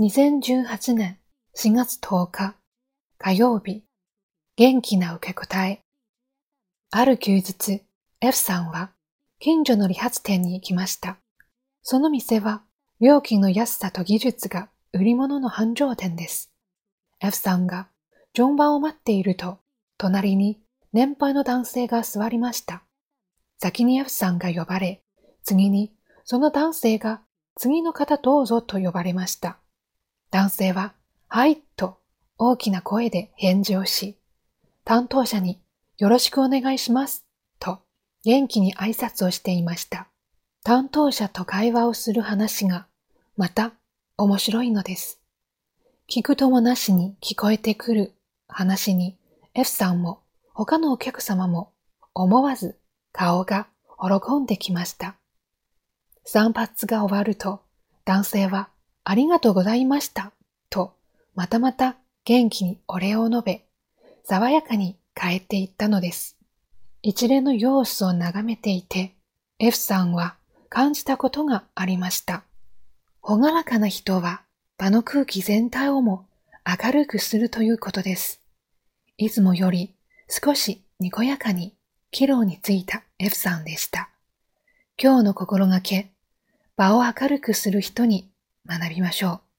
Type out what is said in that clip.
2018年4月10日火曜日元気な受け答えある休日 F さんは近所の理髪店に行きました。その店は料金の安さと技術が売り物の繁盛店です。F さんが順番を待っていると隣に年配の男性が座りました。先に F さんが呼ばれ、次にその男性が次の方どうぞと呼ばれました。男性は、はい、と大きな声で返事をし、担当者によろしくお願いします、と元気に挨拶をしていました。担当者と会話をする話が、また面白いのです。聞くともなしに聞こえてくる話に F さんも他のお客様も思わず顔が喜んできました。散髪が終わると男性はありがとうございました。と、またまた元気にお礼を述べ、爽やかに帰っていったのです。一連の様子を眺めていて、F さんは感じたことがありました。ほがらかな人は場の空気全体をも明るくするということです。いつもより少しにこやかに帰路についた F さんでした。今日の心がけ、場を明るくする人に学びましょう。